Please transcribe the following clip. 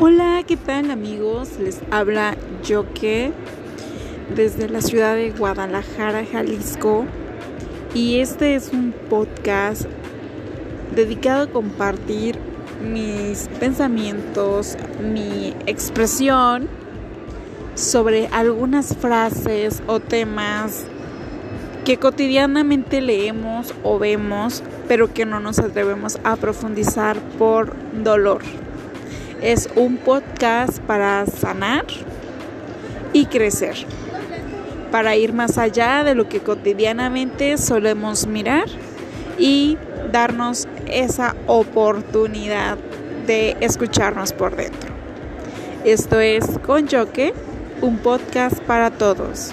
Hola, ¿qué tal amigos? Les habla Yoke desde la ciudad de Guadalajara, Jalisco. Y este es un podcast dedicado a compartir mis pensamientos, mi expresión sobre algunas frases o temas que cotidianamente leemos o vemos, pero que no nos atrevemos a profundizar por dolor. Es un podcast para sanar y crecer, para ir más allá de lo que cotidianamente solemos mirar y darnos esa oportunidad de escucharnos por dentro. Esto es Con Yoke, un podcast para todos.